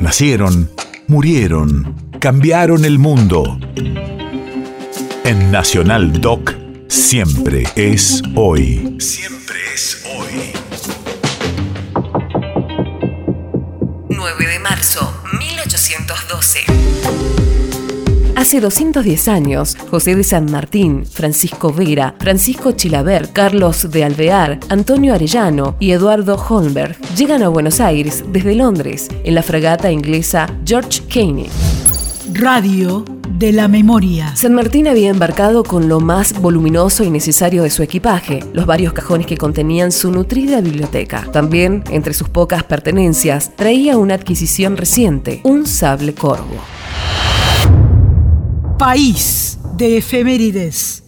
Nacieron, murieron, cambiaron el mundo. En Nacional Doc, siempre es hoy. Siempre es hoy. 9 de marzo, 1812. Hace 210 años, José de San Martín, Francisco Vera, Francisco Chilaver, Carlos de Alvear, Antonio Arellano y Eduardo Holmberg llegan a Buenos Aires desde Londres en la fragata inglesa George Caney. Radio de la memoria. San Martín había embarcado con lo más voluminoso y necesario de su equipaje, los varios cajones que contenían su nutrida biblioteca. También, entre sus pocas pertenencias, traía una adquisición reciente, un sable corvo. País de efemérides.